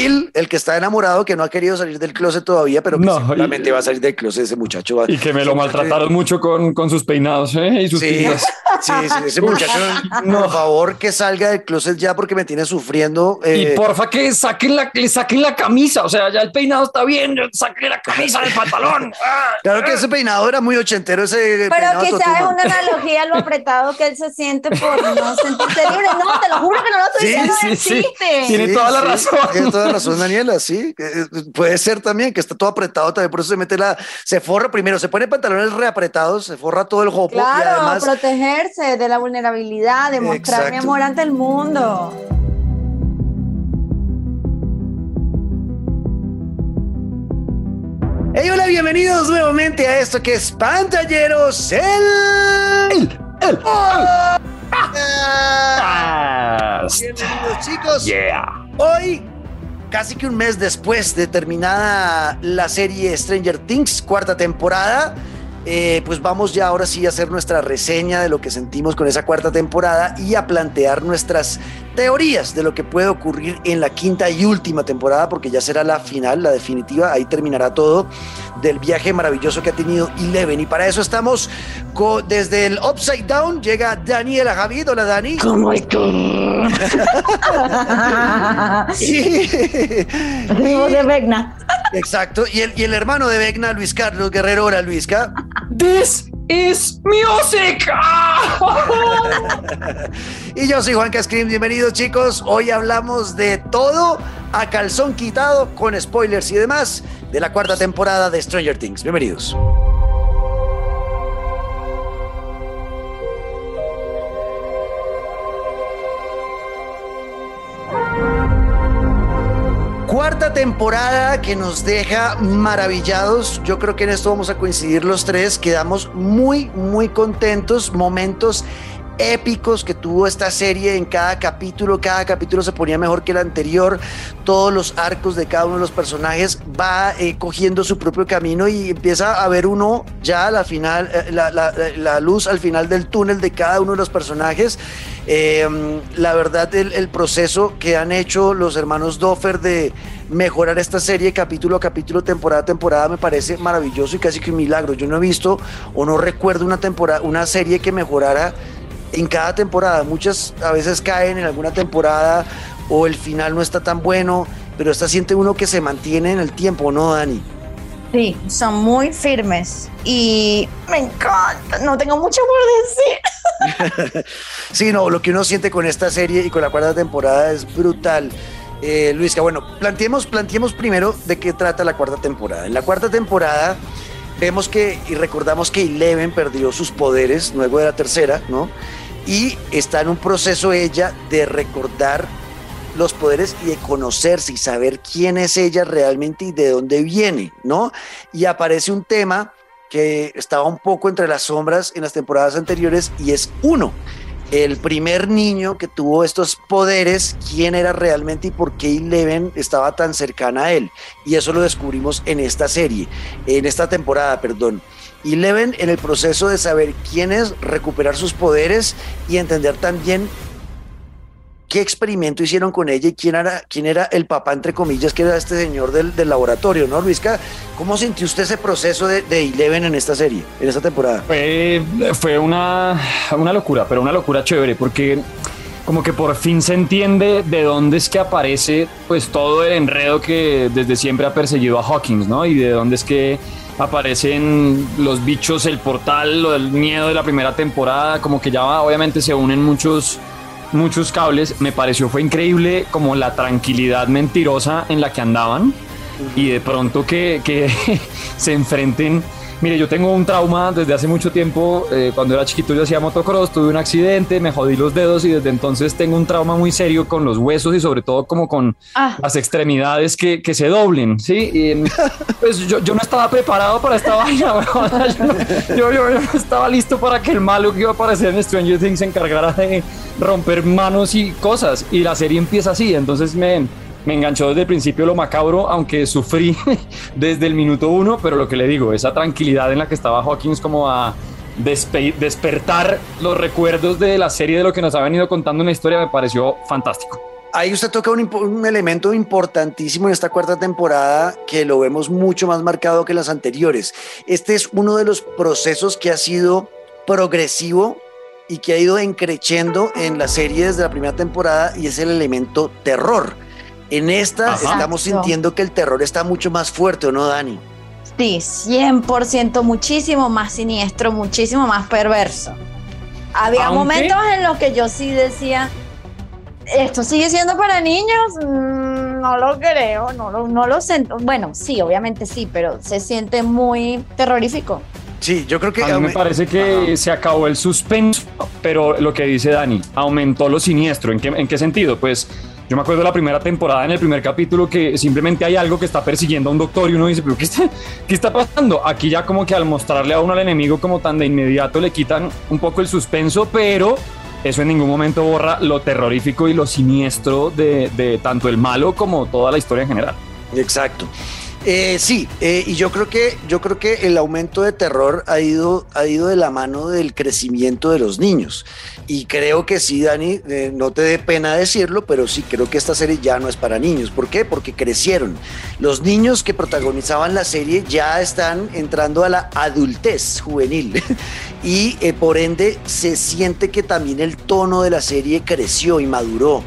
Will, el que está enamorado, que no ha querido salir del closet todavía, pero que No, seguramente y- va a salir del closet ese muchacho. va- Y que me lo maltrataron mucho con, con sus peinados ¿eh? y sus Sí, pintas. sí, sí, ese muchacho, por favor, que salga del closet ya porque me tiene sufriendo. Y eh, porfa que saquen la, le saquen la camisa, o sea, ya el peinado está bien, saquen la camisa del pantalón. Claro que ese peinado era muy ochentero, ese Pero quizás es una analogía a lo apretado que él se siente por no sentirse libre. No, te lo juro que no lo estoy Sí, diciendo sí. Tiene toda la razón. Tiene toda razón, Daniela, sí. Eh, eh, Puede ser también que está todo apretado también, por eso se mete la... Se forra primero, se pone pantalones reapretados, se forra todo el jopo y Claro, además... protegerse de la vulnerabilidad, de mostrar mi amor ante el mundo. Hey, hola, bienvenidos nuevamente a esto que es Pantalleros, el... el- Ah, Ah, Bienvenidos chicos. yeah. Hoy, casi que un mes después de terminada la serie Stranger Things, cuarta temporada, eh, pues vamos ya ahora sí a hacer nuestra reseña de lo que sentimos con esa cuarta temporada y a plantear nuestras teorías de lo que puede ocurrir en la quinta y última temporada, porque ya será la final, la definitiva, ahí terminará todo del viaje maravilloso que ha tenido Eleven. Y para eso estamos desde el Upside Down, llega Daniela Javid. Hola Dani. ¿Cómo estás? Voz de Vecna. Exacto. Y el, y el hermano de Vecna, Luis Carlos Guerrero. Hola, Luisca. This is music. Y yo soy Juan Cascrim. Bienvenidos, chicos. Hoy hablamos de todo a calzón quitado, con spoilers y demás, de la cuarta temporada de Stranger Things. Bienvenidos. Temporada que nos deja maravillados. Yo creo que en esto vamos a coincidir los tres. Quedamos muy, muy contentos. Momentos épicos que tuvo esta serie en cada capítulo. Cada capítulo se ponía mejor que el anterior. Todos los arcos de cada uno de los personajes va eh, cogiendo su propio camino y empieza a ver uno ya la final, eh, la, la- luz al final del túnel de cada uno de los personajes. Eh, la verdad, el, el proceso que han hecho los hermanos Doffer de mejorar esta serie capítulo a capítulo, temporada a temporada, me parece maravilloso y casi que un milagro. Yo no he visto o no recuerdo una temporada, una serie que mejorara en cada temporada. Muchas a veces caen en alguna temporada o el final no está tan bueno, pero esta siente uno que se mantiene en el tiempo, ¿no, Dani? Sí, son muy firmes y me encanta. No tengo mucho por decir. Sí, no, lo que uno siente con esta serie y con la cuarta temporada es brutal. Eh, Luisca, bueno, planteemos, planteemos primero de qué trata la cuarta temporada. En la cuarta temporada vemos que y recordamos que Eleven perdió sus poderes luego de la tercera, ¿no? Y está en un proceso ella de recordar los poderes y de conocerse y saber quién es ella realmente y de dónde viene, ¿no? Y aparece un tema que estaba un poco entre las sombras en las temporadas anteriores y es uno, el primer niño que tuvo estos poderes, quién era realmente y por qué Eleven estaba tan cercana a él. Y eso lo descubrimos en esta serie, en esta temporada, perdón. Eleven en el proceso de saber quién es, recuperar sus poderes y entender también qué experimento hicieron con ella y quién era, quién era el papá, entre comillas, que era este señor del, laboratorio, ¿no, Luisca? ¿Cómo sintió usted ese proceso de, de Eleven en esta serie, en esta temporada? Fue, una, una locura, pero una locura chévere, porque como que por fin se entiende de dónde es que aparece pues todo el enredo que desde siempre ha perseguido a Hawkins, ¿no? Y de dónde es que aparecen los bichos, el portal, del miedo de la primera temporada, como que ya obviamente se unen muchos muchos cables, me pareció fue increíble como la tranquilidad mentirosa en la que andaban y de pronto que, que se enfrenten. Mire, yo tengo un trauma desde hace mucho tiempo. eh, cuando era chiquito yo hacía motocross, tuve un accidente, me jodí los dedos y desde entonces tengo un trauma muy serio con los huesos y sobre todo como con Ah. las extremidades que, que se doblen, ¿sí? Y, em, pues yo, yo no estaba preparado para esta vaina, yo, no- yo, yo- yo no estaba listo para que el malo que iba a aparecer en Stranger Things se encargara de romper manos y cosas. Y la serie empieza así, entonces me, me enganchó desde el principio lo macabro, aunque sufrí desde el minuto uno, pero lo que le digo, esa tranquilidad en la que estaba Hawkins como a despe- despertar los recuerdos de la serie de lo que nos ha venido contando una historia me pareció fantástico. Ahí usted toca un, un, elemento importantísimo en esta cuarta temporada que lo vemos mucho más marcado que las anteriores. Este es uno de los procesos que ha sido progresivo y que ha ido encreciendo en la serie desde la primera temporada y es el elemento terror. En esta Ajá. estamos Exacto. sintiendo que el terror está mucho más fuerte, ¿o no, Dani? Sí, 100% muchísimo más siniestro, muchísimo más perverso. Había Aunque- momentos en los que yo sí decía, ¿esto sigue siendo para niños? Mm, no lo creo, no lo, no lo siento. Bueno, sí, obviamente sí, pero se siente muy terrorífico. Sí, yo creo que... A mí me parece que se acabó el suspenso, pero lo que dice Dani, aumentó lo siniestro. ¿En qué, ¿En qué sentido? Pues yo me acuerdo de la primera temporada, en el primer capítulo, que simplemente hay algo que está persiguiendo a un doctor y uno dice, ¿pero qué está, qué está pasando? Aquí ya como que al mostrarle a uno al enemigo como tan de inmediato le quitan un poco el suspenso, pero eso en ningún momento borra lo terrorífico y lo siniestro de, de tanto el malo como toda la historia en general. Exacto. Eh, sí, eh, y yo creo que yo creo que el aumento de terror ha ido ha ido de la mano del crecimiento de los niños y creo que sí, Dani, eh, no te dé pena decirlo, pero sí creo que esta serie ya no es para niños. ¿Por qué? Porque crecieron. Los niños que protagonizaban la serie ya están entrando a la adultez juvenil y eh, por ende se siente que también el tono de la serie creció y maduró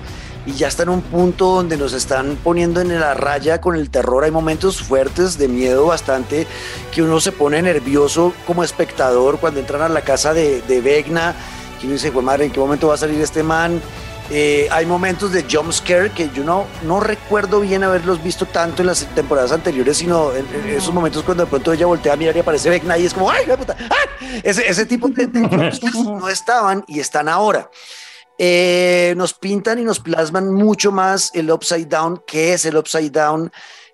y ya está en un punto donde nos están poniendo en la raya con el terror. Hay momentos fuertes de miedo bastante que uno se pone nervioso como espectador cuando entran a la casa de, de Vecna, que uno dice, pues madre, ¿en qué momento va a salir este man? Eh, hay momentos de jump scare que yo no, no recuerdo bien haberlos visto tanto en las temporadas anteriores, sino en, en esos momentos cuando de pronto ella voltea a mirar y aparece Vecna y es como, ¡ay, la puta! ¡ay! Ese, ese tipo de, de no estaban y están ahora. Eh, nos pintan y nos plasman mucho más el upside down, qué es el upside down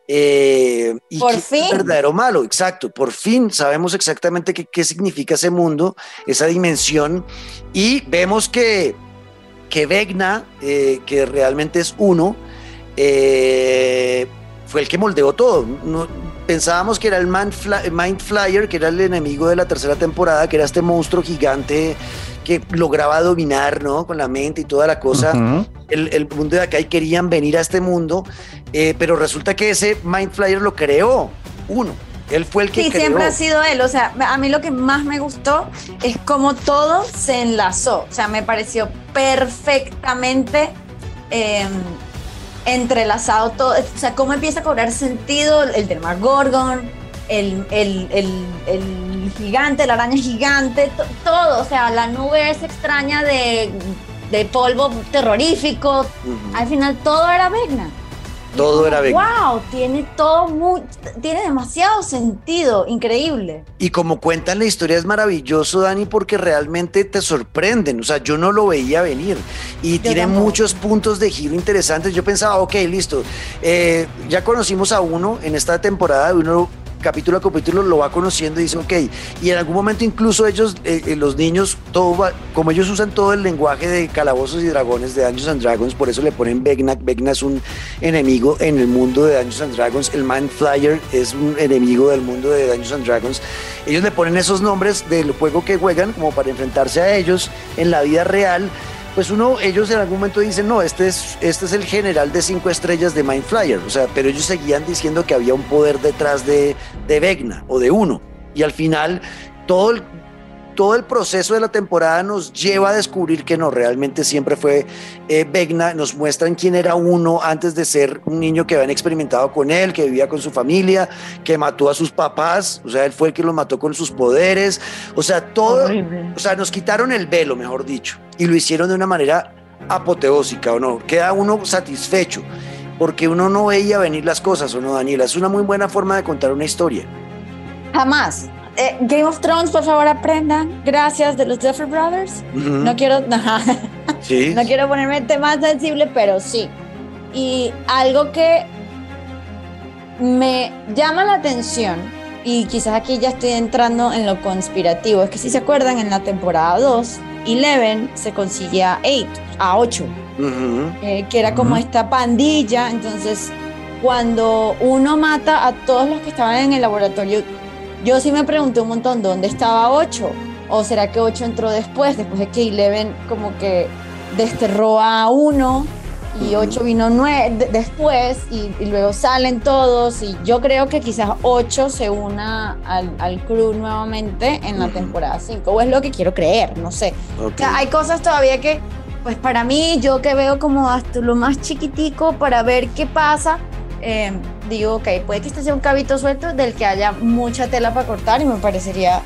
eh, y Por qué fin. verdadero malo. Exacto, por fin sabemos exactamente qué, qué significa ese mundo, esa dimensión y vemos que, que Vecna, eh, que realmente es uno, eh, fue el que moldeó todo. No- pensábamos que era el Man Fly- Mind Flyer, que era el enemigo de la tercera temporada, que era este monstruo gigante que lograba dominar, ¿no? Con la mente y toda la cosa. El, el mundo de acá y querían venir a este mundo, eh, pero resulta que ese Mind Flyer lo creó uno. Él fue el que Sí, creó. siempre ha sido él. O sea, a mí lo que más me gustó es cómo todo se enlazó. O sea, me pareció perfectamente eh, entrelazado todo. O sea, cómo empieza a cobrar sentido el Demagorgon, el, el, el, el gigante, la araña gigante, to- todo. O sea, la nube esa extraña de, de polvo terrorífico. Al final todo era Vecna. Todo era Vecna. Wow, tiene todo muy, tiene demasiado sentido, increíble. Y como cuentan la historia es maravilloso, Dani, porque realmente te sorprenden. O sea, yo no lo veía venir. Y tiene tampoco. muchos puntos de giro interesantes. Yo pensaba, ok, listo. eh, ya conocimos a uno en esta temporada, uno capítulo a capítulo lo va conociendo y dice, ok. Y en algún momento incluso ellos, eh, eh, los niños, todo va- como ellos usan todo el lenguaje de calabozos y dragones, de Dungeons and Dragons, por eso le ponen Vecna. Vecna es un enemigo en el mundo de Dungeons and Dragons. El Mind Flyer es un enemigo del mundo de Dungeons and Dragons. Ellos le ponen esos nombres del juego que juegan como para enfrentarse a ellos en la vida real. Pues uno, ellos en algún momento dicen, no, este es, este es el general de cinco estrellas de Mind Flyer. O sea, pero ellos seguían diciendo que había un poder detrás de, de Vecna o de uno. Y al final, todo el, todo el proceso de la temporada nos lleva a descubrir que no, realmente siempre fue eh, Vecna. Nos muestran quién era uno antes de ser un niño que habían experimentado con él, que vivía con su familia, que mató a sus papás. O sea, él fue el que los mató con sus poderes. O sea, todo. O sea, nos quitaron el velo, mejor dicho, y lo hicieron de una manera apoteósica, ¿o no? Queda uno satisfecho, porque uno no veía venir las cosas, ¿o no, Daniela? Es una muy buena forma de contar una historia. Jamás. Eh, Game of Thrones, por favor, aprendan. Gracias de los Duffer Brothers. No quiero, Sí. no quiero ponerme tema sensible, pero sí. Y algo que me llama la atención, y quizás aquí ya estoy entrando en lo conspirativo, es que si se acuerdan, en la temporada 2, Eleven se consigue a 8, a 8. Ujú. eh, que era como esta pandilla. Entonces, cuando uno mata a todos los que estaban en el laboratorio, yo sí me pregunté un montón, ¿dónde estaba 8? ¿O será que 8 entró después, después de que Eleven como que desterró a uno y 8 vino después y, luego salen todos y yo creo que quizás 8 se una al, al crew nuevamente en la temporada 5 o es lo que quiero creer, no sé. O sea, hay cosas todavía que, pues para mí, yo que veo como hasta lo más chiquitico para ver qué pasa, eh, digo, ok, puede que este sea un cabito suelto del que haya mucha tela para cortar y me parecería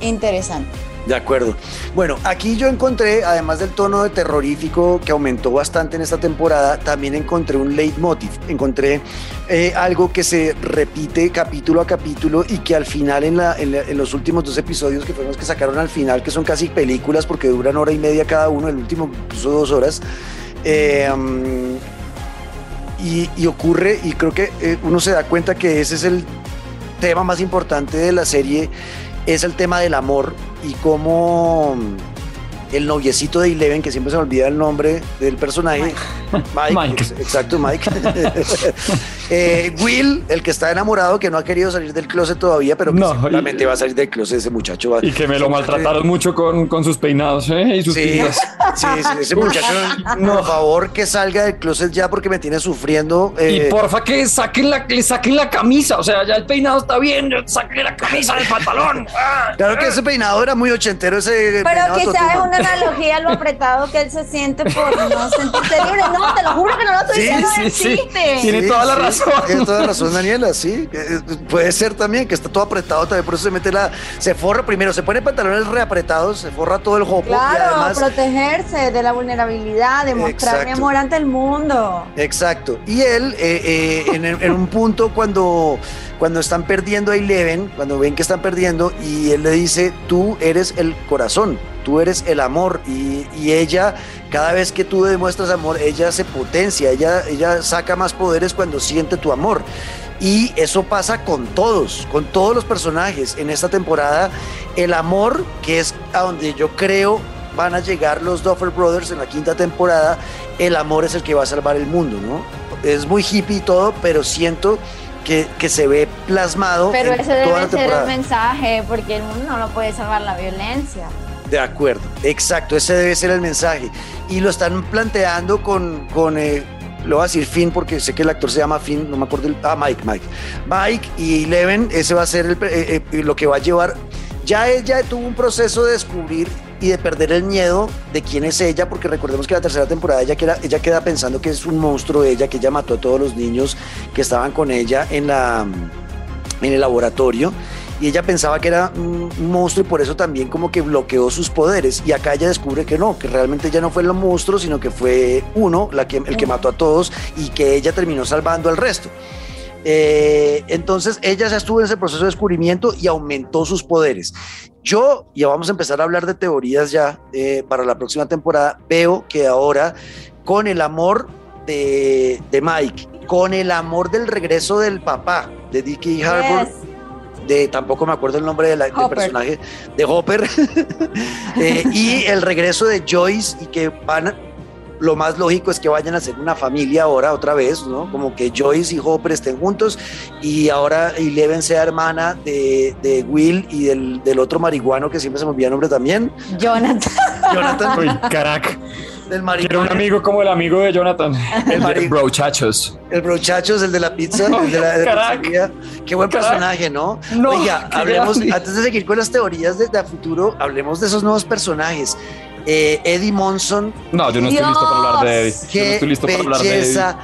interesante. De acuerdo. Bueno, aquí yo encontré, además del tono de terrorífico que aumentó bastante en esta temporada, también encontré un leitmotiv. Encontré eh, algo que se repite capítulo a capítulo y que al final, en, en, los últimos dos episodios que fueron los que sacaron al final, que son casi películas porque duran hora y media cada uno, el último incluso dos horas. Eh, y, ocurre, y creo que eh, uno se da cuenta que ese es el tema más importante de la serie, es el tema del amor y cómo el noviecito de Eleven, que siempre se me olvida el nombre del personaje. Mike. exacto, Mike. Eh, Will, el que está enamorado, que no ha querido salir del closet todavía, pero que no, seguramente va a salir del closet ese muchacho. y que me lo maltrataron mucho con, con, sus peinados ¿eh? y sus sí, sí, sí, ese muchacho, no. por favor, que salga del closet ya porque me tiene sufriendo. Eh. Y porfa que saquen la, le saquen la camisa, o sea, ya el peinado está bien, saquen la camisa del pantalón. claro que ese peinado era muy ochentero, ese Pero quizás es una analogía a lo apretado que él se siente por no sentirse libre. No, te lo juro que no lo estoy diciendo sí, sí, Tiene toda la razón. Tiene toda razón, Daniela, sí. Eh, puede ser también que está todo apretado también, por eso se mete la. Se forra primero, se pone pantalones reapretados, se forra todo el jopo. Claro, y además, protegerse de la vulnerabilidad, de mostrar mi amor ante el mundo. Exacto. Y él, eh, eh, en, un punto, cuando cuando están perdiendo a Eleven, cuando ven que están perdiendo, y él le dice, tú eres el corazón, tú eres el amor, y, ella, cada vez que tú demuestras amor, ella se potencia, ella, ella saca más poderes cuando siente tu amor. Y eso pasa con todos, con todos los personajes. En esta temporada, el amor, que es a donde yo creo van a llegar los Duffer Brothers en la quinta temporada, el amor es el que va a salvar el mundo, ¿no? Es muy hippie y todo, pero siento que, que se ve plasmado. Pero ese debe ser el mensaje, porque el mundo no lo puede salvar la violencia. De acuerdo, exacto, ese debe ser el mensaje. Y lo están planteando con, con eh, lo voy a decir Finn porque sé que el actor se llama Finn, no me acuerdo. El, ah, Mike, Mike. Mike y Eleven, ese va a ser el, eh, eh, lo que va a llevar. Ya ella tuvo un proceso de descubrir y de perder el miedo de quién es ella, porque recordemos que la tercera temporada ella queda, ella queda pensando que es un monstruo ella, que ella mató a todos los niños que estaban con ella en, la, en el laboratorio y ella pensaba que era un monstruo y por eso también como que bloqueó sus poderes y acá ella descubre que no, que realmente ella no fue el monstruo, sino que fue uno la que, el que mató a todos y que ella terminó salvando al resto. Eh, entonces ella ya estuvo en ese proceso de descubrimiento y aumentó sus poderes. Yo, ya vamos a empezar a hablar de teorías ya eh, para la próxima temporada, veo que ahora con el amor de, Mike, con el amor del regreso del papá de Dickie Harbour, de tampoco me acuerdo el nombre del personaje, de Hopper, eh, y el regreso de Joyce y que van lo más lógico es que vayan a ser una familia ahora otra vez, ¿no? Como que Joyce y Hopper estén juntos y ahora Eleven sea hermana de, de Will y del, del, otro marihuano que siempre se me olvida el nombre también. Jonathan. Jonathan. Uy, carac. Del marihuano. Era un amigo como el amigo de Jonathan. El, el brochachos. El brochachos, el de la pizza, el de la, de Qué buen personaje, ¿no? no Oiga, hablemos, antes de seguir con las teorías de, de futuro, hablemos de esos nuevos personajes. Eh, Eddie Monson. No, yo no estoy listo para hablar de Eddie. Qué no estoy listo para hablar de Eddie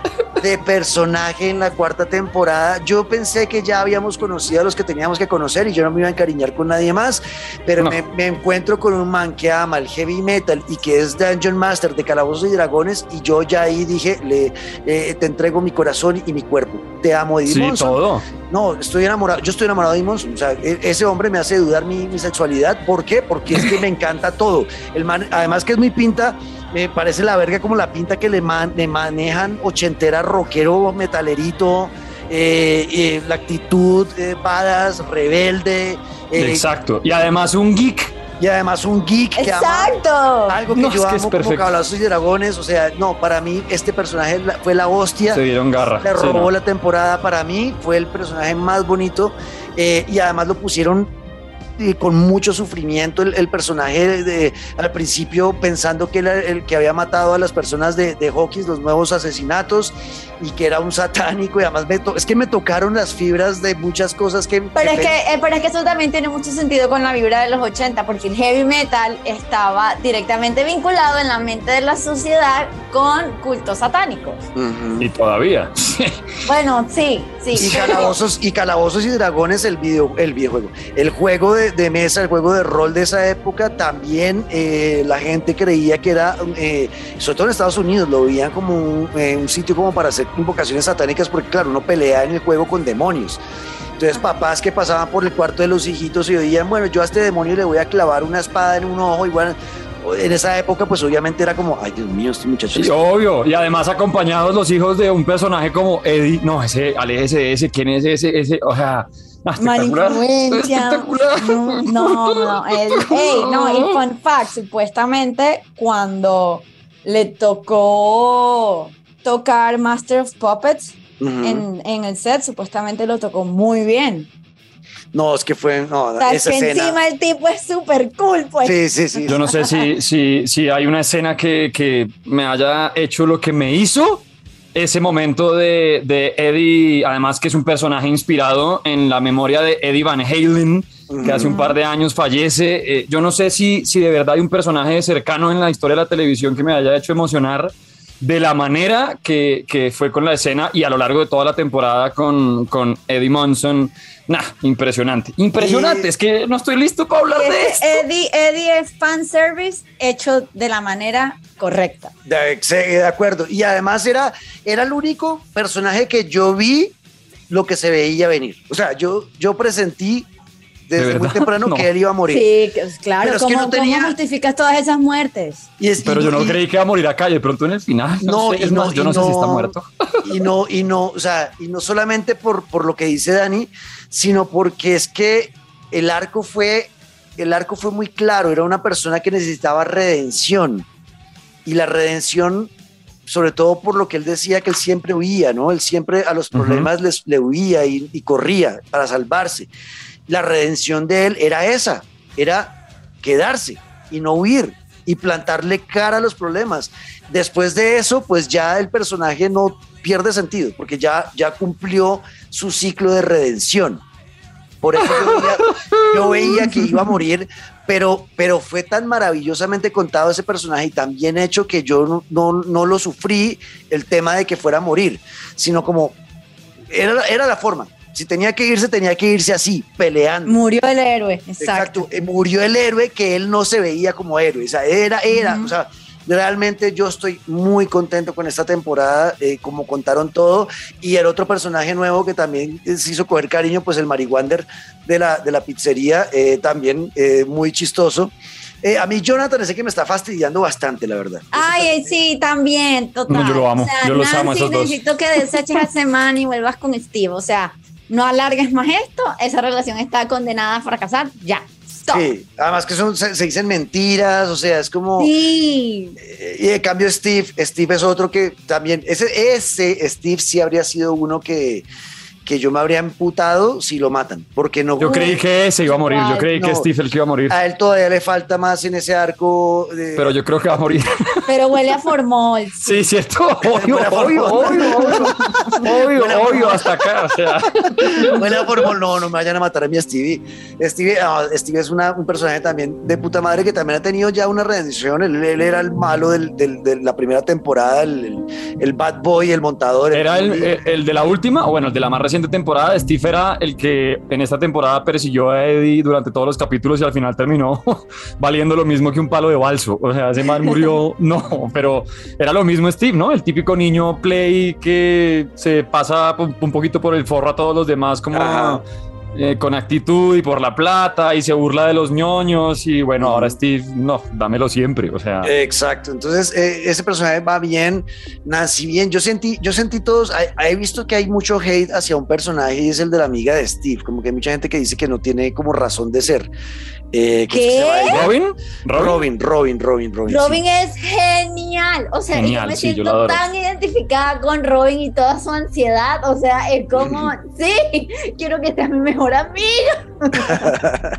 de personaje en la cuarta temporada. Yo pensé que ya habíamos conocido a los que teníamos que conocer y yo no me iba a encariñar con nadie más, pero me, encuentro con un man que ama el heavy metal y que es Dungeon Master de Calabozos y Dragones y yo ya ahí dije, le, eh, te entrego mi corazón y mi cuerpo. Te amo, Eddie sí, todo. No, estoy enamorado, yo estoy enamorado de Eddie O sea, e, ese hombre me hace dudar mi, mi sexualidad. ¿Por qué? Porque es que me encanta todo. El man, además que es muy pinta me parece la verga como la pinta que le, manejan ochentera, rockero, metalerito, eh, eh, la actitud eh, badass, rebelde. Eh, Exacto. Y además un geek. Y además un geek que Exacto. algo que yo amo como Cabalazos y Dragones. O sea, no, para mí este personaje fue la hostia. Se dieron garra. Le robó la temporada. Para mí fue el personaje más bonito. y además lo pusieron y con mucho sufrimiento el, el personaje de, al principio pensando que era el que había matado a las personas de, de Hawkins, los nuevos asesinatos, y que era un satánico y además me to- es que me tocaron las fibras de muchas cosas que... Pero es, que, eh, pero es que eso también tiene mucho sentido con la vibra de los 80, porque el heavy metal estaba directamente vinculado en la mente de la sociedad con cultos satánicos. Ujú. Y todavía. Bueno, sí, sí. Y calabozos, y calabozos y dragones, el video, el videojuego. El juego de, de mesa, el juego de rol de esa época, también eh, la gente creía que era, eh, sobre todo en Estados Unidos, lo veían como un, eh, un sitio como para hacer invocaciones satánicas, porque claro, uno pelea en el juego con demonios. Entonces papás que pasaban por el cuarto de los hijitos y oían, bueno, yo a este demonio le voy a clavar una espada en un ojo, igual en esa época pues obviamente era como, ay Dios mío, este muchacho... Sí, obvio. Y además acompañados los hijos de un personaje como Eddie. No, ese, aléjese ese. ¿Quién es ese? Ese, o sea, espectacular. Malinfluencia. Espectacular. No, no, no. el- ey, no, y fun fact, supuestamente cuando le tocó tocar Master of Puppets Ujú. en, en el set, supuestamente lo tocó muy bien. No, es que fue, no, O sea, es que escena... encima el tipo es súper cool, pues. Sí, sí, sí. Yo no sé si, si, si hay una escena que, que me haya hecho lo que me hizo ese momento de, de Eddie, además que es un personaje inspirado en la memoria de Eddie Van Halen, que hace un par de años fallece. Eh, yo no sé si, si de verdad hay un personaje cercano en la historia de la televisión que me haya hecho emocionar de la manera que, que fue con la escena y a lo largo de toda la temporada con, con Eddie Monson. Nah, impresionante. Impresionante. Y- Es que no estoy listo para hablar de es esto. Eddie, Eddie es fanservice hecho de la manera correcta. De, sí, de acuerdo. Y además era, era el único personaje que yo vi lo que se veía venir. O sea, yo, yo presentí ¿De desde muy verdad? temprano No. que él iba a morir. Sí, que- claro. Pero es que ¿Cómo, no tenía- cómo justificas todas esas muertes? Y es- Pero y- yo no y- creí que iba a morir acá, y de pronto en el final. No, No, sé, y no, más, yo no, sé si está muerto. Y no, y no, o sea, y no solamente por, por lo que dice Dani, sino porque es que el arco fue, el arco fue muy claro, era una persona que necesitaba redención. Y la redención, sobre todo por lo que él decía que él siempre huía, ¿no? Él siempre a los problemas les, le huía y, y corría para salvarse. La redención de él era esa, era quedarse y no huir y plantarle cara a los problemas. Después de eso, pues ya el personaje no pierde sentido, porque ya, ya cumplió su ciclo de redención. Por eso yo veía, que iba a morir, pero, pero fue tan maravillosamente contado ese personaje y tan bien hecho que yo no, no, no lo sufrí el tema de que fuera a morir, sino como era, era la forma. Si tenía que irse, tenía que irse así, peleando. Murió el héroe, exacto. Exacto. Eh, Murió el héroe que él no se veía como héroe. O sea, era, era, Ujú. o sea, realmente yo estoy muy contento con esta temporada, eh, como contaron todo. Y el otro personaje nuevo que también eh, se hizo coger cariño, pues el marihuander de la, de la pizzería, eh, también eh, muy chistoso. Eh, a mí Jonathan ese que me está fastidiando bastante, la verdad. Ay, sí, también, total. No, yo lo amo, O sea, yo los amo a Nancy, esos dos. necesito que deseches a semana y vuelvas con Steve. O sea, no alargues más esto. Esa relación está condenada a fracasar. Ya. Stop. Sí, además que son, se, se dicen mentiras, o sea, es como... Sí. Eh, Y de cambio Steve, Steve es otro que también, ese, ese Steve sí habría sido uno que, que yo me habría emputado si lo matan, porque no... Yo creí que ese iba a morir. Yo creí que No. Steve el que iba a morir. A él todavía le falta más en ese arco. De, Pero yo creo que va a morir. Pero huele a formol. Sí, cierto. Obvio, obvio, obvio, obvio. Obvio, hasta acá. O sea, Bueno, por favor, no, no me vayan a matar a mi Stevie. Stevie, ah, Stevie es una- un personaje también de puta madre que también ha tenido ya una redención. Él, él era el malo del- del- de la primera temporada, el, el- el bad boy, el montador. era el- el de la última, o bueno, el de la más reciente temporada. Steve era el que en esta temporada persiguió a Eddie durante todos los capítulos y al final terminó valiendo lo mismo que un palo de balso. O sea, ese man murió, no, pero era lo mismo Steve, ¿no? El típico niño play que se pasa un un poquito por el forro a todos los demás como Ajá. Eh, con actitud y por la plata y se burla de los ñoños y bueno, ahora Steve, no, dámelo siempre, o sea... Exacto, entonces eh, ese personaje va bien, Nancy bien, yo sentí, yo sentí todos, he, he visto que hay mucho hate hacia un personaje y es el de la amiga de Steve, como que hay mucha gente que dice que no tiene como razón de ser. Eh, ¿Qué? Robin, Robin, Robin, Robin, Robin, Robin. Robin sí. es genial. O sea, Genial, yo me sí, yo siento tan identificada con Robin y toda su ansiedad. O sea, es como, sí, quiero que sea mi mejor amiga.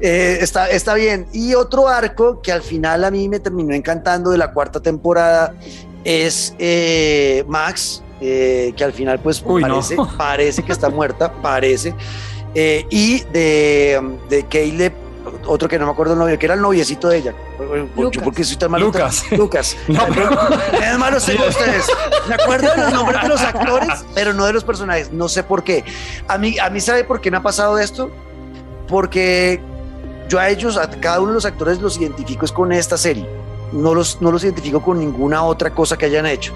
Eh, está, está bien. Y otro arco que al final a mí me terminó encantando de la cuarta temporada es eh, Max, eh, que al final pues parece, parece que está muerta, parece. y de, de Caleb otro que no me acuerdo el novio, que era el noviecito de ella. Lucas. porque soy tan malo. Lucas. Lucas. No, pero... Es malo ustedes. Me acuerdo de los nombres de los actores, pero no de los personajes. No sé por qué. A mí, a mí ¿sabe por qué me ha pasado esto? Porque yo a ellos, a cada uno de los actores los identifico es con esta serie. No los, no los identifico con ninguna otra cosa que hayan hecho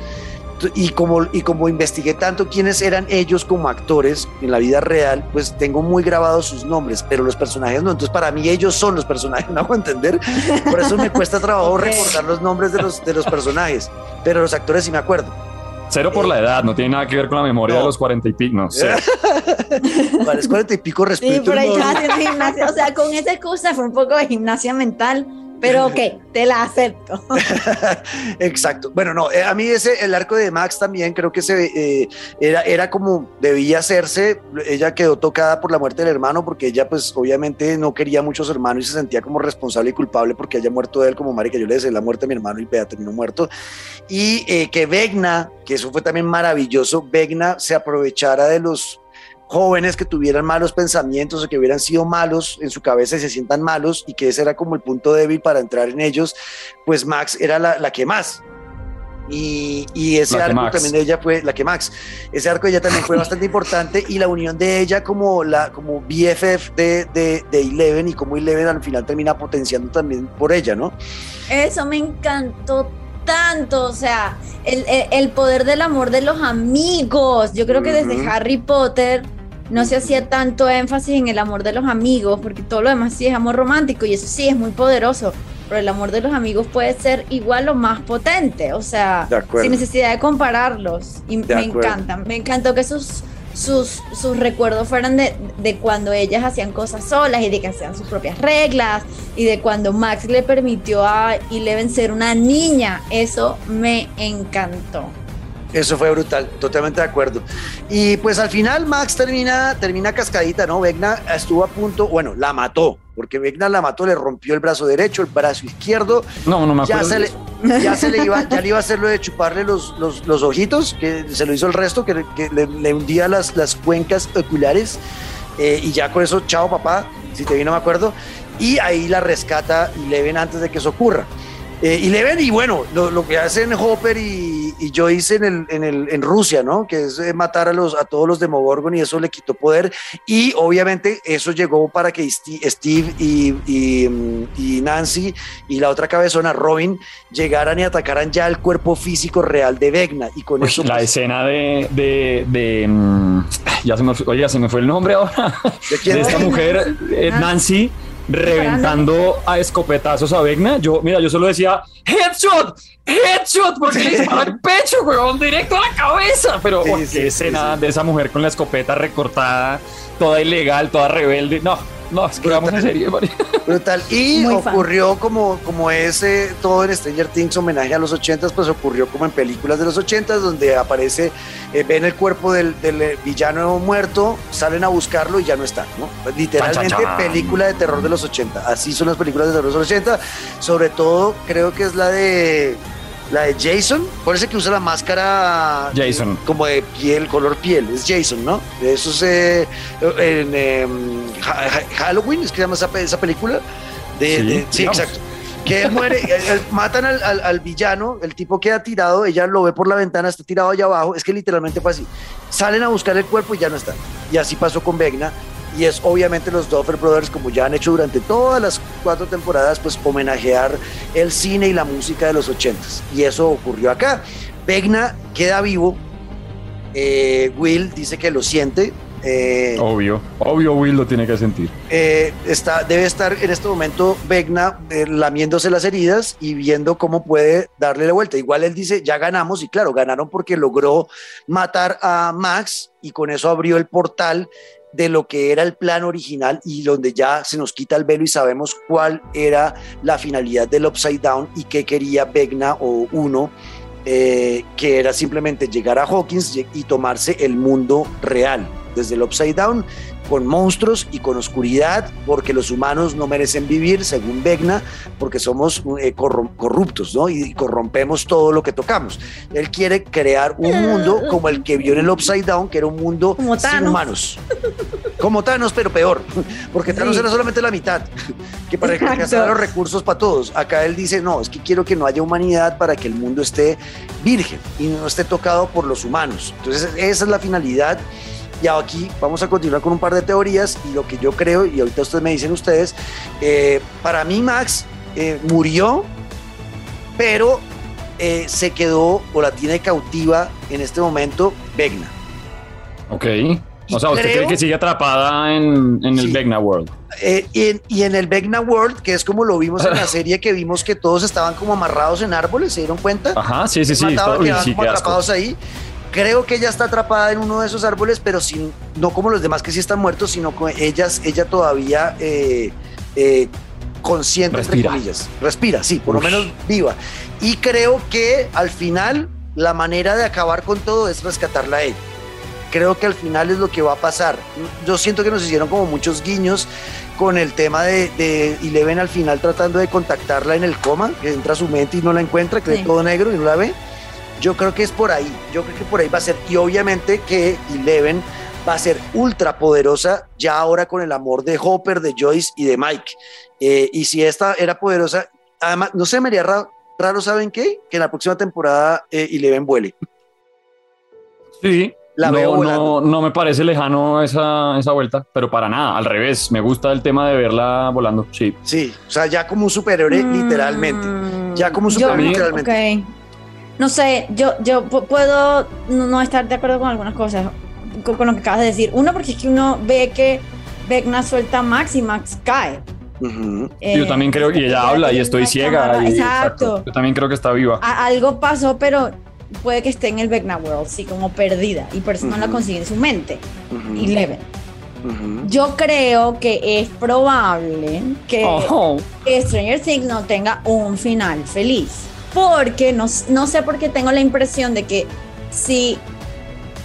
y como, y como investigué tanto quiénes eran ellos como actores en la vida real, pues tengo muy grabados sus nombres, pero los personajes no. Entonces, para mí ellos son los personajes, ¿no hago entender? Por eso me cuesta trabajo recordar los nombres de los, de los personajes, pero los actores sí me acuerdo. Cero por la eh, edad, no tiene nada que ver con la memoria de los cuarenta y pico, no sé. ¿Cuáles cuarenta y pico respeto? Sí, pero ya gimnasia, o sea, con esa excusa fue un poco de gimnasia mental pero ok, te la acepto. Exacto. Bueno, no, eh, a mí ese, el arco de Max también creo que se, eh, era, era como debía hacerse. Ella quedó tocada por la muerte del hermano porque ella pues obviamente no quería muchos hermanos y se sentía como responsable y culpable porque haya muerto él como marica. Yo le decía la muerte de mi hermano y vea, terminó muerto. Y eh, que Vegna, que eso fue también maravilloso, Vegna se aprovechara de los jóvenes que tuvieran malos pensamientos o que hubieran sido malos en su cabeza y se sientan malos y que ese era como el punto débil para entrar en ellos, pues Max era la, que más. Y, y ese arco también de ella fue la que Max. Ese arco de ella también fue bastante importante y la unión de ella como la como BFF de, de, de Eleven y como Eleven al final termina potenciando también por ella, ¿no? Eso me encantó tanto, o sea, el, el, poder del amor de los amigos. Yo creo que desde Harry Potter no se hacía tanto énfasis en el amor de los amigos, porque todo lo demás sí es amor romántico y eso sí es muy poderoso, pero el amor de los amigos puede ser igual o más potente, o sea, sin necesidad de compararlos. Y me encantan, me encantó que sus, sus, sus recuerdos fueran de, de, cuando ellas hacían cosas solas y de que hacían sus propias reglas y de cuando Max le permitió a Eleven ser una niña, eso me encantó. Eso fue brutal, totalmente de acuerdo. Y pues al final Max termina, termina cascadita, ¿no? Vegna estuvo a punto, bueno, la mató, porque Vegna la mató, le rompió el brazo derecho, el brazo izquierdo. No, no me acuerdo. Ya se le, ya se le iba, ya le iba a hacer lo de chuparle los, los, ojitos, que se lo hizo el resto, que, le, hundía las, las cuencas oculares. Eh, y ya con eso, chao papá, si te vino me acuerdo. Y ahí la rescata y le ven antes de que eso ocurra. Eh, y le ven, y bueno, lo, que hacen Hopper y, y Joyce en, el, en, el, en Rusia, ¿no? Que es eh, matar a, los, a todos los Demogorgon y eso le quitó poder. Y obviamente eso llegó para que Steve y, y, Nancy y la otra cabezona, Robin, llegaran y atacaran ya el cuerpo físico real de Vegna. Y con eso. La pues, escena de. de, de mm, ya se me, oye, se me fue el nombre ahora. ¿De, de esta mujer, eh, Nancy reventando a escopetazos a Vegna. Yo, mira, yo solo decía headshot, headshot, porque le disparó el pecho, weón, directo a la cabeza. Pero qué escena de esa mujer con la escopeta recortada, toda ilegal, toda rebelde. No, no, es que vamos en serie, Brutal. Y ocurrió como, como ese, todo en Stranger Things homenaje a los ochentas, pues ocurrió como en películas de los ochentas, donde aparece, eh, ven el cuerpo del, del, villano muerto, salen a buscarlo y ya no está, ¿no? Literalmente película de terror de los 80. Así son las películas de terror de los 80. Sobre todo, creo que es la de la de Jason, parece que usa la máscara Jason. como de piel, color piel, es Jason, ¿no? Eso es eh, en em, Halloween, es que se llama esa, película. De, sí, exacto. Que él muere, matan al, al, villano, el tipo queda tirado, ella lo ve por la ventana, está tirado allá abajo, es que literalmente fue así. Salen a buscar el cuerpo y ya no está. Y así pasó con Vegna y es obviamente los Duffer Brothers, como ya han hecho durante todas las cuatro temporadas, pues homenajear el cine y la música de los ochentas. Y eso ocurrió acá. Vegna queda vivo, eh, Will dice que lo siente. Eh, obvio, obvio Will lo tiene que sentir. Eh, está, debe estar en este momento Vegna lamiéndose las heridas y viendo cómo puede darle la vuelta. Igual él dice, ya ganamos y claro, ganaron porque logró matar a Max y con eso abrió el portal de lo que era el plan original y donde ya se nos quita el velo y sabemos cuál era la finalidad del Upside Down y qué quería Vegna o uno, eh, que era simplemente llegar a Hawkins y tomarse el mundo real, desde el Upside Down, con monstruos y con oscuridad, porque los humanos no merecen vivir, según Vegna, porque somos eh, corruptos, ¿no? Y corrompemos todo lo que tocamos. Él quiere crear un mundo como el que vio en el Upside Down, que era un mundo sin humanos. Como Thanos, pero peor, porque Thanos era solamente la mitad, que para que alcanzara los recursos para todos. Acá él dice, no, es que quiero que no haya humanidad para que el mundo esté virgen y no esté tocado por los humanos. Entonces, esa es la finalidad y aquí vamos a continuar con un par de teorías y lo que yo creo, y ahorita ustedes me dicen ustedes, eh, para mí Max eh, murió, pero eh, se quedó o la tiene cautiva en este momento Vegna. Ok. O sea, ¿usted cree que sigue atrapada en, el Vegna World? y, en, el Vegna World, que es como lo vimos en la serie, que vimos que todos estaban como amarrados en árboles, ¿se dieron cuenta? Ajá, sí, sí, sí. Mataban, como atrapados ahí. Creo que ella está atrapada en uno de esos árboles, pero sin, no como los demás que sí están muertos, sino con ellas, ella todavía eh, eh, consciente, Respira. entre comillas. Respira, sí, por lo menos viva. Y creo que al final la manera de acabar con todo es rescatarla a ella. Creo que al final es lo que va a pasar. Yo siento que nos hicieron como muchos guiños con el tema de, de Eleven al final tratando de contactarla en el coma, que entra a su mente y no la encuentra, que todo negro y no la ve yo creo que es por ahí, yo creo que por ahí va a ser. Y obviamente que Eleven va a ser ultra poderosa ya ahora con el amor de Hopper, de Joyce y de Mike. Eh, y si esta era poderosa, además, no se me haría raro, ¿saben qué? Que en la próxima temporada eh, Eleven vuele. Sí. La no, no, me parece lejano esa, esa, vuelta, pero para nada, al revés, me gusta el tema de verla volando, sí. Sí, o sea, ya como un superhéroe mm, literalmente, ya como un superhéroe literalmente no sé, yo, yo puedo no estar de acuerdo con algunas cosas, con, lo que acabas de decir. Uno, porque es que uno ve que Vecna suelta a Max y Max cae. Eh, yo también creo, que ella habla y estoy ciega. exacto. Yo también creo que está viva. algo pasó, pero puede que esté en el Vecna World, sí, como perdida. Y por eso no la consigue en su mente. Y Eleven. Yo creo que es probable que, oh. que Stranger Things no tenga un final feliz porque no, no sé por qué tengo la impresión de que si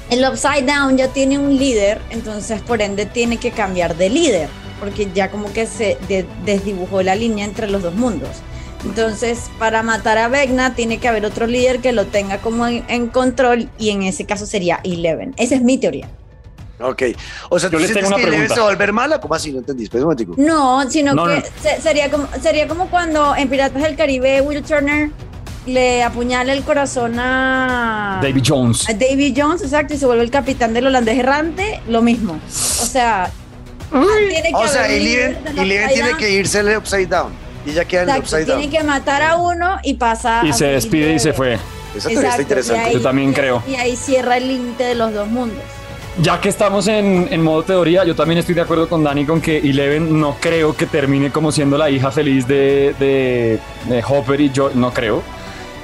el Upside Down ya tiene un líder, entonces por ende tiene que cambiar de líder, porque ya como que se desdibujó la línea entre los dos mundos. Entonces, para matar a Vecna tiene que haber otro líder que lo tenga como en, control y en ese caso sería Eleven. Esa es mi teoría. Ok. O sea, ¿tú les tengo una que Eleven se va a volver mala? ¿Cómo así? No entendí. No, sino que sería, como, sería como cuando en Piratas del Caribe Will Turner le apuñala el corazón a David Jones. A David Jones, exacto, y se vuelve el capitán del holandés errante, lo mismo. O sea, tiene que o sea, Eleven, tiene que irse al upside down y ya queda en el upside down. Tiene que matar a uno y pasa y se despide y se fue. Eso está interesante. Yo también creo. Y ahí cierra el límite de los dos mundos. Ya que estamos en, en, modo teoría, yo también estoy de acuerdo con Dani con que Eleven no creo que termine como siendo la hija feliz de, de, de Hopper y yo, no creo.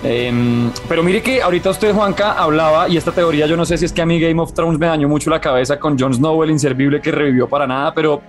Em, pero mire que ahorita usted, Juanca, hablaba, y esta teoría yo no sé si es que a mí Game of Thrones me dañó mucho la cabeza con Jon Snow, el inservible que revivió para nada, pero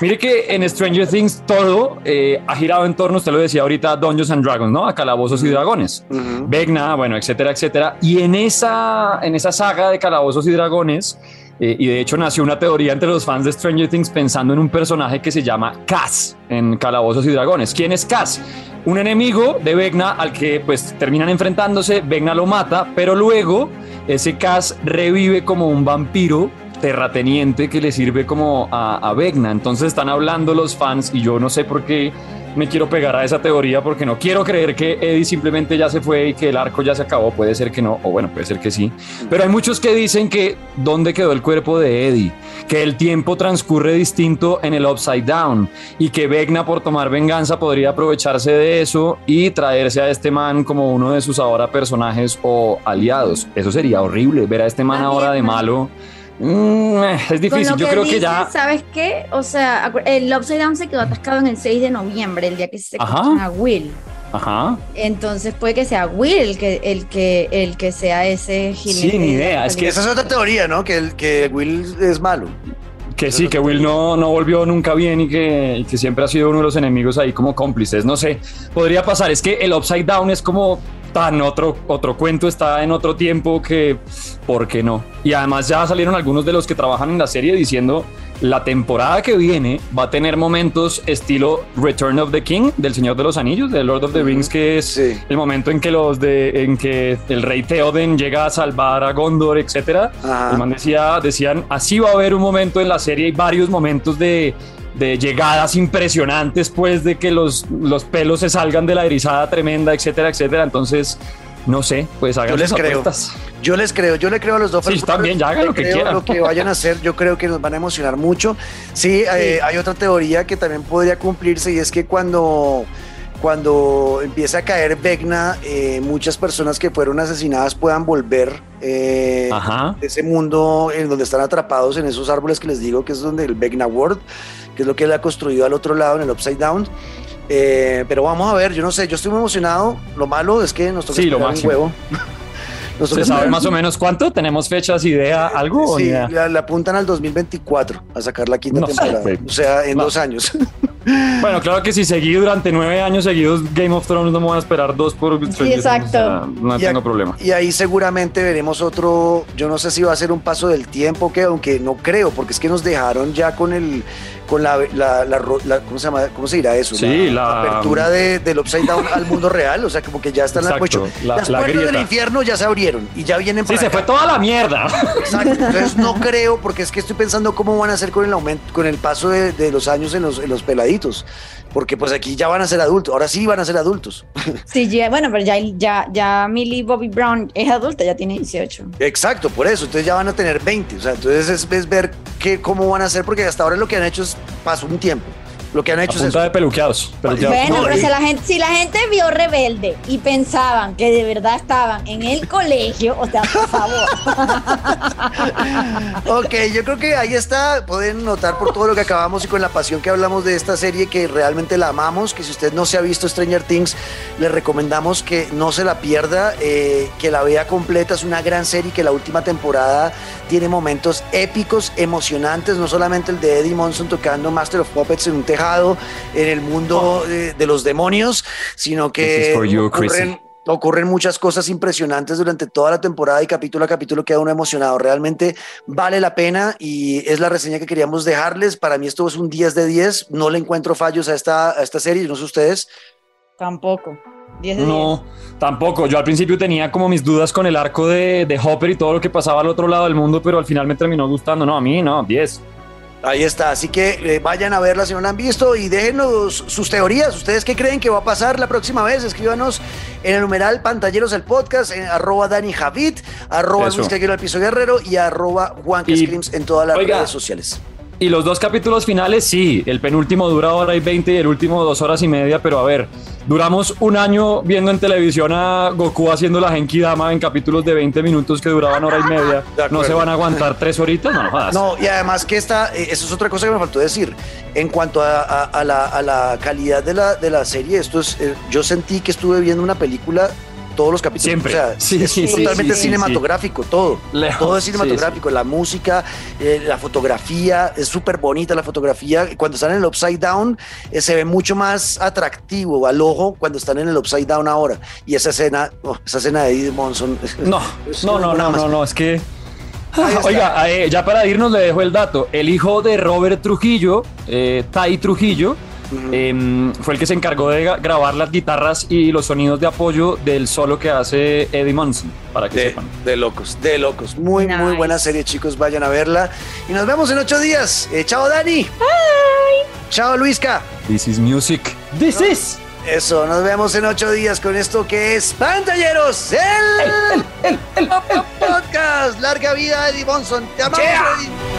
mire que en Stranger Things todo eh, ha girado en torno, usted lo decía ahorita, a Dungeons and Dragons, ¿no? A calabozos y dragones. Vegna, bueno, etcétera, etcétera. Y en esa, en esa saga de calabozos y dragones, eh, y de hecho nació una teoría entre los fans de Stranger Things pensando en un personaje que se llama Cass en Calabozos y Dragones. ¿Quién es Cass? Un enemigo de Vegna al que pues terminan enfrentándose, Vegna lo mata, pero luego ese Cass revive como un vampiro terrateniente que le sirve como a, a Vegna. Entonces están hablando los fans y yo no sé por qué me quiero pegar a esa teoría porque no quiero creer que Eddie simplemente ya se fue y que el arco ya se acabó. Puede ser que no, o bueno, puede ser que sí. Pero hay muchos que dicen que dónde quedó el cuerpo de Eddie, que el tiempo transcurre distinto en el Upside Down y que Vegna por tomar venganza podría aprovecharse de eso y traerse a este man como uno de sus ahora personajes o aliados. Eso sería horrible, ver a este man ahora de malo. Mm, es difícil, yo creo que ya. ¿Sabes qué? O sea, el Upside Down se quedó atascado en el 6 de noviembre, el día que se a Will. Ajá. Entonces puede que sea Will el que, el que, el que sea ese jinete. Sí, ni idea. Es que esa es otra teoría, ¿no? Que, el, que Will es malo. Que sí, que Will no, no volvió nunca bien y que, y que siempre ha sido uno de los enemigos ahí como cómplices. No sé, podría pasar. Es que el Upside Down es como tan otro, otro cuento, está en otro tiempo que, ¿por qué no? Y además ya salieron algunos de los que trabajan en la serie diciendo la temporada que viene va a tener momentos estilo Return of the King del Señor de los Anillos, de Lord of the Rings, que es Sí. el momento en que los de en que el rey Theoden llega a salvar a Gondor, etcétera. Ajá. El man decía, decían, así va a haber un momento en la serie, hay varios momentos de, de llegadas impresionantes, pues, de que los, los pelos se salgan de la erizada tremenda, etcétera, etcétera. Entonces, no sé, pues hagan Yo les creo. apuestas. Yo les creo, yo le creo a los dos. Sí, también, ya hagan lo que quieran. Lo que vayan a hacer, yo creo que nos van a emocionar mucho. Sí, eh, hay otra teoría que también podría cumplirse y es que cuando, cuando empiece a caer Vecna, eh, muchas personas que fueron asesinadas puedan volver eh, de ese mundo en donde están atrapados en esos árboles que les digo que es donde el Vecna World, que es lo que él ha construido al otro lado en el Upside Down. Eh, pero vamos a ver, yo no sé, yo estoy muy emocionado. Lo malo es que nos toca Sí, lo esperar un máximo. huevo. Nos ¿Se sabe más o menos cuánto? ¿Tenemos fechas, idea, algo? o ni Sí, idea? la, la apuntan al 2024 a sacar la quinta No temporada. O sea, en No. dos años. Bueno, claro que si seguí durante nueve años seguidos Game of Thrones, no me voy a esperar dos por Things, exacto. o sea, no Y a- tengo problema. Y ahí seguramente veremos otro, yo no sé si va a ser un paso del tiempo, que aunque no creo, porque es que nos dejaron ya con el, con la, la, la ro- la- ¿cómo se llama? ¿Cómo se dirá eso? Sí, la- apertura de, del Upside Down al mundo real, o sea, como que ya está en la Exacto, la- Las la puertas del infierno ya se abrieron y ya vienen Sí, para se acá. fue toda la mierda. Exacto. Entonces no creo, porque es que estoy pensando cómo van a hacer con el aumento, con el paso de, de los años en los, en los peladitos. Porque pues aquí ya van a ser adultos, ahora sí van a ser adultos. Sí, ya- bueno, pero ya, ya, ya Millie Bobby Brown es adulta, ya tiene 18. Exacto, por eso. Entonces ya van a tener 20. O sea, entonces es, es ver qué, cómo van a hacer, porque hasta ahora lo que han hecho es pasó un tiempo. Lo que han A hecho es punta eso. de peluqueados. peluqueados. Bueno, no, pero y- si la, gente, si la gente vio Rebelde y pensaban que de verdad estaban en el colegio, o sea, por favor. Ok, yo creo que ahí está. Pueden notar por todo lo que acabamos y con la pasión que hablamos de esta serie que realmente la amamos. Que si usted no se ha visto Stranger Things, le recomendamos que no se la pierda, eh, que la vea completa. Es una gran serie que la última temporada tiene momentos épicos, emocionantes. No solamente el de Eddie Monson tocando Master of Puppets en un en el mundo eh, de los demonios, sino que you, ocurren, ocurren muchas cosas impresionantes durante toda la temporada y capítulo a capítulo queda uno emocionado. Realmente vale la pena y es la reseña que queríamos dejarles. Para mí esto es un 10 de 10. No le encuentro fallos a esta, a esta serie, no sé ustedes. Tampoco. 10 de No, tampoco. Yo al principio tenía como mis dudas con el arco de, de Hopper y todo lo que pasaba al otro lado del mundo, pero al final me terminó gustando. No, a mí no, 10. Ahí está, así que eh, vayan a verla si no la han visto y déjenos sus teorías. ¿Ustedes qué creen que va a pasar la próxima vez? Escríbanos en el numeral Pantalleros el podcast, en arroba Dani Javid, arroba. Luis Caguero al Piso Guerrero y arroba Juan en todas las Oiga. redes sociales. Y los dos capítulos finales, sí. El penúltimo dura hora y 20 y el último dos horas y media, pero a ver, duramos un año viendo en televisión a Goku haciendo la Genki Dama en capítulos de 20 minutos que duraban hora y media. ¿No se van a aguantar tres horitas? No, no jodas. No, y además que esta, eh, eso es otra cosa que me faltó decir. En cuanto a, a- a la, a la calidad de la, de la serie, esto es, eh, yo sentí que estuve viendo una película todos los capítulos. Siempre. O sea, Sí, es sí, totalmente sí, cinematográfico, todo. Lejos. Todo es cinematográfico, la música, eh, la fotografía, es súper bonita la fotografía. Cuando están en el Upside Down, eh, se ve mucho más atractivo al ojo cuando están en el Upside Down ahora. Y esa escena, oh, esa escena de Eddie Monson. No, es no, no, no, no, no, es que. Oiga, eh, ya para irnos le dejo el dato. El hijo de Robert Trujillo, Tai Trujillo, em, fue el que se encargó de grabar las guitarras y los sonidos de apoyo del solo que hace Eddie Monson, para que De, sepan. de locos, de locos. Muy, muy buena serie, chicos. Vayan a verla. Y nos vemos en ocho días. Eh, chao, Dani. Chao, Luisca. This is music. This is. Eso, nos vemos en ocho días con esto que es Pantalleros, el, podcast. Larga vida, Eddie Bonson. Te amamos, Yeah. Eddie.